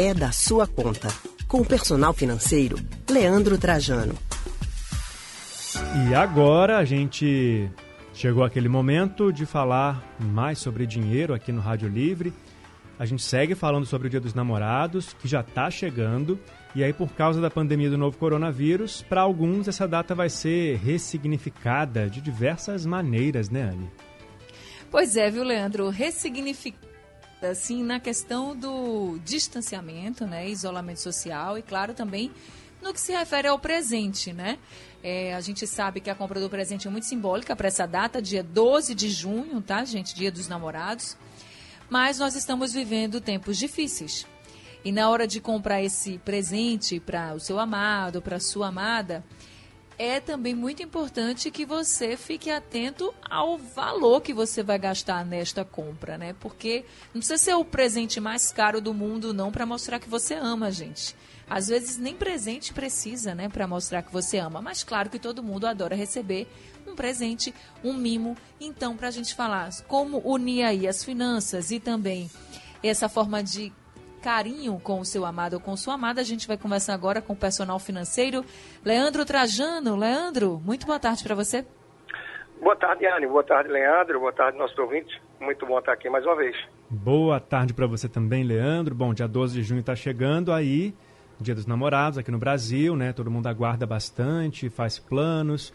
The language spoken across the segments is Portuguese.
é da sua conta. Com o personal financeiro, Leandro Trajano. E agora a gente chegou aquele momento de falar mais sobre dinheiro aqui no Rádio Livre. A gente segue falando sobre o Dia dos Namorados, que já está chegando. E aí, por causa da pandemia do novo coronavírus, para alguns essa data vai ser ressignificada de diversas maneiras, né, Anne? Pois é, viu, Leandro? Ressignificada, assim, na questão do distanciamento, né, isolamento social e, claro, também no que se refere ao presente, né? É, a gente sabe que a compra do presente é muito simbólica para essa data, dia 12 de junho, tá, gente? Dia dos namorados. Mas nós estamos vivendo tempos difíceis. E na hora de comprar esse presente para o seu amado, para a sua amada, é também muito importante que você fique atento ao valor que você vai gastar nesta compra, né? Porque não precisa ser o presente mais caro do mundo, não, para mostrar que você ama, gente. Às vezes nem presente precisa, né, para mostrar que você ama. Mas claro que todo mundo adora receber um presente, um mimo. Então, para a gente falar como unir aí as finanças e também essa forma de carinho com o seu amado ou com sua amada. A gente vai conversar agora com o personal financeiro, Leandro Trajano. Leandro, muito boa tarde para você. Boa tarde, Anne. Boa tarde, Leandro. Boa tarde, nossos ouvintes. Muito bom estar aqui mais uma vez. Boa tarde para você também, Leandro. Bom, dia 12 de junho está chegando aí, Dia dos Namorados aqui no Brasil, né? Todo mundo aguarda bastante, faz planos.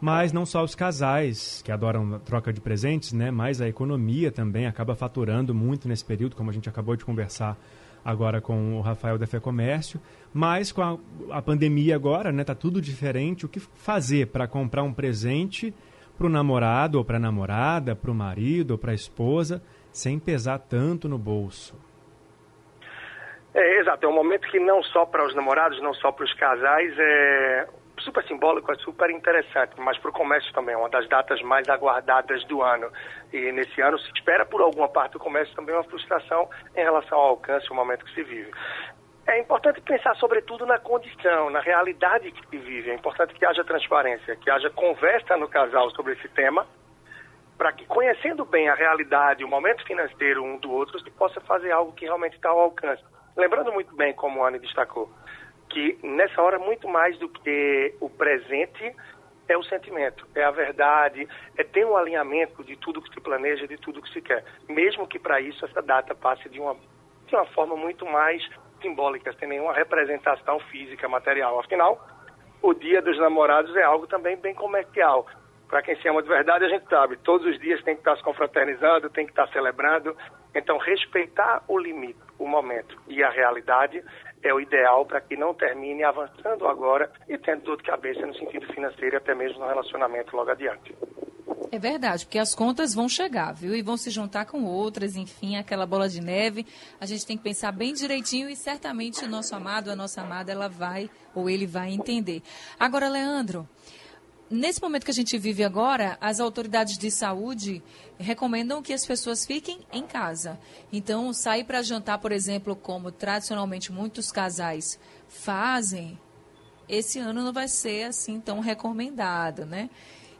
Mas não só os casais que adoram troca de presentes, né? Mas a economia também acaba faturando muito nesse período, como a gente acabou de conversar agora com o Rafael da Fé Comércio, mas com a, a pandemia agora, né, tá tudo diferente. O que fazer para comprar um presente para o namorado ou para a namorada, para o marido ou para a esposa, sem pesar tanto no bolso? É, exato, é um momento que não só para os namorados, não só para os casais, é super simbólico, é super interessante, mas para o comércio também, é uma das datas mais aguardadas do ano. E nesse ano se espera por alguma parte do comércio também uma frustração em relação ao alcance, o momento que se vive. É importante pensar, sobretudo, na condição, na realidade que se vive. É importante que haja transparência, que haja conversa no casal sobre esse tema, para que, conhecendo bem a realidade, o momento financeiro um do outro, se possa fazer algo que realmente está ao alcance. Lembrando muito bem, como a Anne destacou, que nessa hora, muito mais do que o presente, é o sentimento, é a verdade, é ter um alinhamento de tudo que se planeja, de tudo que se quer. Mesmo que para isso essa data passe de uma, de uma forma muito mais simbólica, sem nenhuma representação física, material. Afinal, o Dia dos Namorados é algo também bem comercial. Para quem se ama de verdade, a gente sabe, todos os dias tem que estar se confraternizando, tem que estar celebrando. Então, respeitar o limite, o momento e a realidade é o ideal para que não termine avançando agora e tendo dor de cabeça no sentido financeiro e até mesmo no relacionamento logo adiante. É verdade, porque as contas vão chegar, viu? E vão se juntar com outras, enfim, aquela bola de neve. A gente tem que pensar bem direitinho e certamente o nosso amado, a nossa amada, ela vai ou ele vai entender. Agora, Leandro, nesse momento que a gente vive agora, as autoridades de saúde recomendam que as pessoas fiquem em casa. Então, sair para jantar, por exemplo, como tradicionalmente muitos casais fazem, esse ano não vai ser assim tão recomendado, né?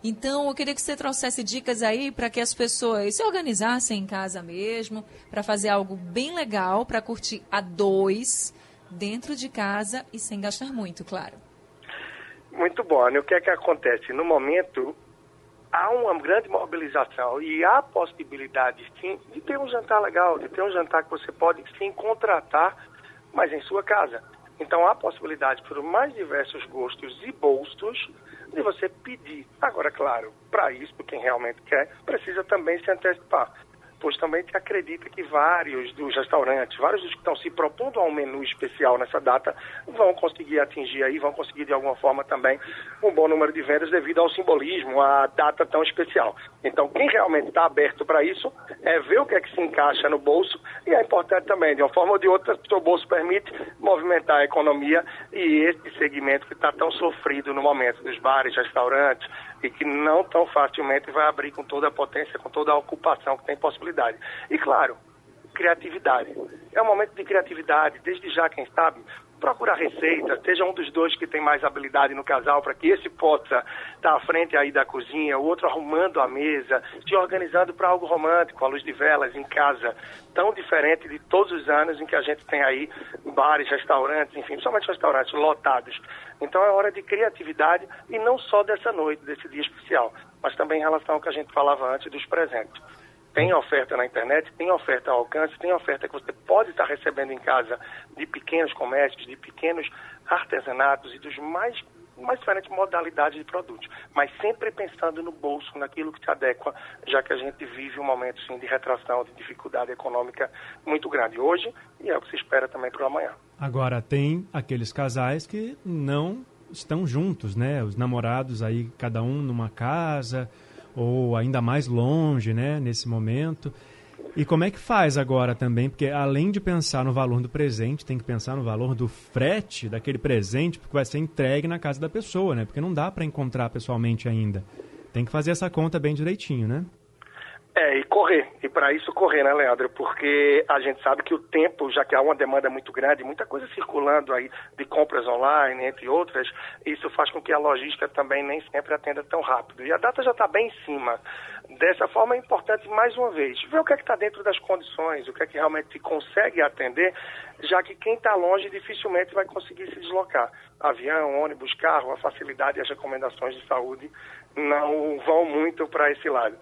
Então, eu queria que você trouxesse dicas aí para que as pessoas se organizassem em casa mesmo, para fazer algo bem legal, para curtir a dois, dentro de casa e sem gastar muito, claro. Muito bom. E o que é que acontece? No momento, há uma grande mobilização e há possibilidade, sim, de ter um jantar legal, de ter um jantar que você pode, sim, contratar, mas em sua casa. Então, há possibilidade, por mais diversos gostos e bolsos, de você pedir. Agora, claro, para isso, quem realmente quer, precisa também se antecipar pois também se acredita que vários dos restaurantes, vários dos que estão se propondo a um menu especial nessa data, vão conseguir atingir aí, vão conseguir de alguma forma também um bom número de vendas devido ao simbolismo, à data tão especial. Então, quem realmente está aberto para isso é ver o que é que se encaixa no bolso e é importante também, de uma forma ou de outra, o seu bolso permite movimentar a economia e esse segmento que está tão sofrido no momento dos bares, restaurantes, e que não tão facilmente vai abrir com toda a potência, com toda a ocupação que tem possibilidade. E claro, criatividade. É um momento de criatividade, desde já, quem sabe, procurar receita, seja um dos dois que tem mais habilidade no casal, para que esse possa estar à frente aí da cozinha, o outro arrumando a mesa, se organizando para algo romântico, à luz de velas, em casa, tão diferente de todos os anos em que a gente tem aí bares, restaurantes, enfim, somente restaurantes lotados. Então é hora de criatividade e não só dessa noite, desse dia especial, mas também em relação ao que a gente falava antes dos presentes. Tem oferta na internet, tem oferta ao alcance, tem oferta que você pode estar recebendo em casa de pequenos comércios, de pequenos artesanatos e dos mais mais diferentes modalidades de produtos, mas sempre pensando no bolso, naquilo que se adequa, já que a gente vive um momento sim, de retração, de dificuldade econômica muito grande hoje e é o que se espera também para o amanhã. Agora, tem aqueles casais que não estão juntos, né? Os namorados aí, cada um numa casa, ou ainda mais longe, né, nesse momento. E como é que faz agora também? Porque além de pensar no valor do presente, tem que pensar no valor do frete daquele presente, porque vai ser entregue na casa da pessoa, né? Porque não dá para encontrar pessoalmente ainda. Tem que fazer essa conta bem direitinho, né? É, e correr. E para isso correr, né, Leandro? Porque a gente sabe que o tempo, já que há uma demanda muito grande, muita coisa circulando aí de compras online, entre outras, isso faz com que a logística também nem sempre atenda tão rápido. E a data já está bem em cima. Dessa forma é importante, mais uma vez, ver o que é está dentro das condições, o que é que realmente se consegue atender, já que quem está longe dificilmente vai conseguir se deslocar. Avião, ônibus, carro, a facilidade e as recomendações de saúde não vão muito para esse lado.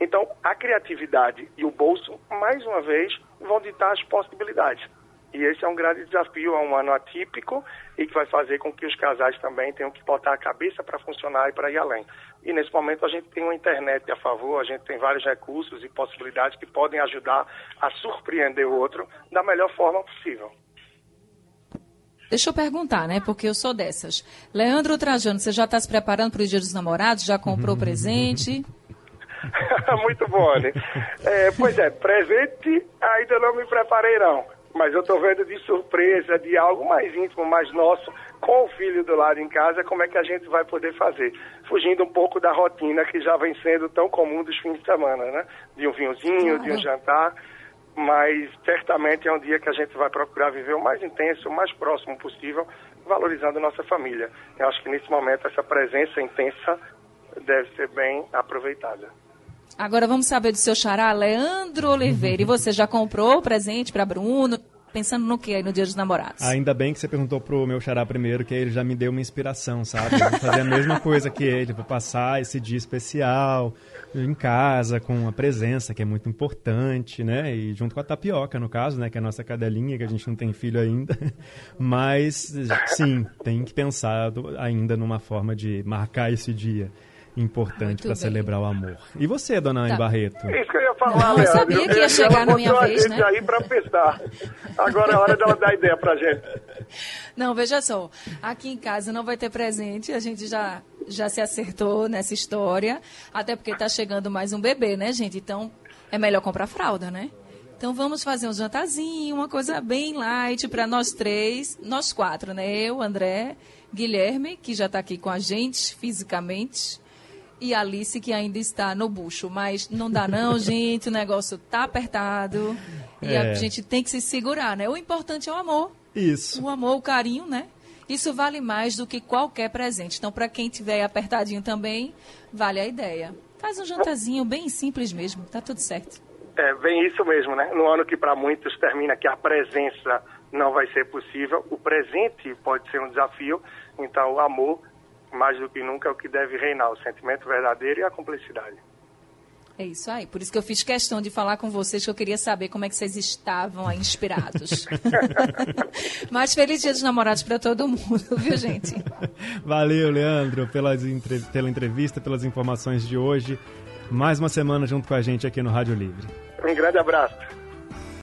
Então, a criatividade e o bolso, mais uma vez, vão ditar as possibilidades. E esse é um grande desafio, é um ano atípico e que vai fazer com que os casais também tenham que botar a cabeça para funcionar e para ir além. E nesse momento a gente tem uma internet a favor, a gente tem vários recursos e possibilidades que podem ajudar a surpreender o outro da melhor forma possível. Deixa eu perguntar, né? Porque eu sou dessas. Leandro Trajano, você já está se preparando para o Dia dos Namorados? Já comprou presente? Muito bom, né? É, pois é, presente ainda não me preparei não, mas eu estou vendo de surpresa, de algo mais íntimo, mais nosso, com o filho do lado em casa, como é que a gente vai poder fazer, fugindo um pouco da rotina que já vem sendo tão comum dos fins de semana, né? De um vinhozinho, de um jantar, mas certamente é um dia que a gente vai procurar viver o mais intenso, o mais próximo possível, valorizando nossa família. Eu acho que nesse momento essa presença intensa deve ser bem aproveitada. Agora vamos saber do seu xará, Leandro Oliveira. E você já comprou o presente para Bruno? Pensando no que aí no Dia dos Namorados? Ainda bem que você perguntou pro meu xará primeiro, que ele já me deu uma inspiração, sabe? vou fazer a mesma coisa que ele, vou passar esse dia especial em casa, com a presença, que é muito importante, né? E junto com a tapioca, no caso, né? Que é a nossa cadelinha, que a gente não tem filho ainda. Mas, sim, tem que pensar ainda numa forma de marcar esse dia importante para celebrar o amor. E você, dona Anne tá. Barreto? Isso que eu ia falar, Não, Eu sabia que ia chegar na minha vez, né? aí para pensar. Agora é hora dela dar ideia para gente. Não, veja só. Aqui em casa não vai ter presente. A gente já, já se acertou nessa história. Até porque está chegando mais um bebê, né, gente? Então, é melhor comprar fralda, né? Então vamos fazer um jantarzinho, uma coisa bem light para nós três, nós quatro, né? Eu, André, Guilherme, que já está aqui com a gente fisicamente, e Alice que ainda está no bucho. Mas não dá não, gente, o negócio tá apertado e é. a gente tem que se segurar, né? O importante é o amor. Isso. O amor, o carinho, né? Isso vale mais do que qualquer presente. Então, para quem tiver apertadinho também, vale a ideia. Faz um jantarzinho bem simples mesmo, tá tudo certo. É, bem isso mesmo, né? No ano que para muitos termina que a presença não vai ser possível, o presente pode ser um desafio, então o amor mais do que nunca, é o que deve reinar, o sentimento verdadeiro e a cumplicidade. É isso aí. Por isso que eu fiz questão de falar com vocês, que eu queria saber como é que vocês estavam aí inspirados. Mas feliz dia dos namorados para todo mundo, viu, gente? Valeu, Leandro, pelas, pela entrevista, pelas informações de hoje. Mais uma semana junto com a gente aqui no Rádio Livre. Um grande abraço.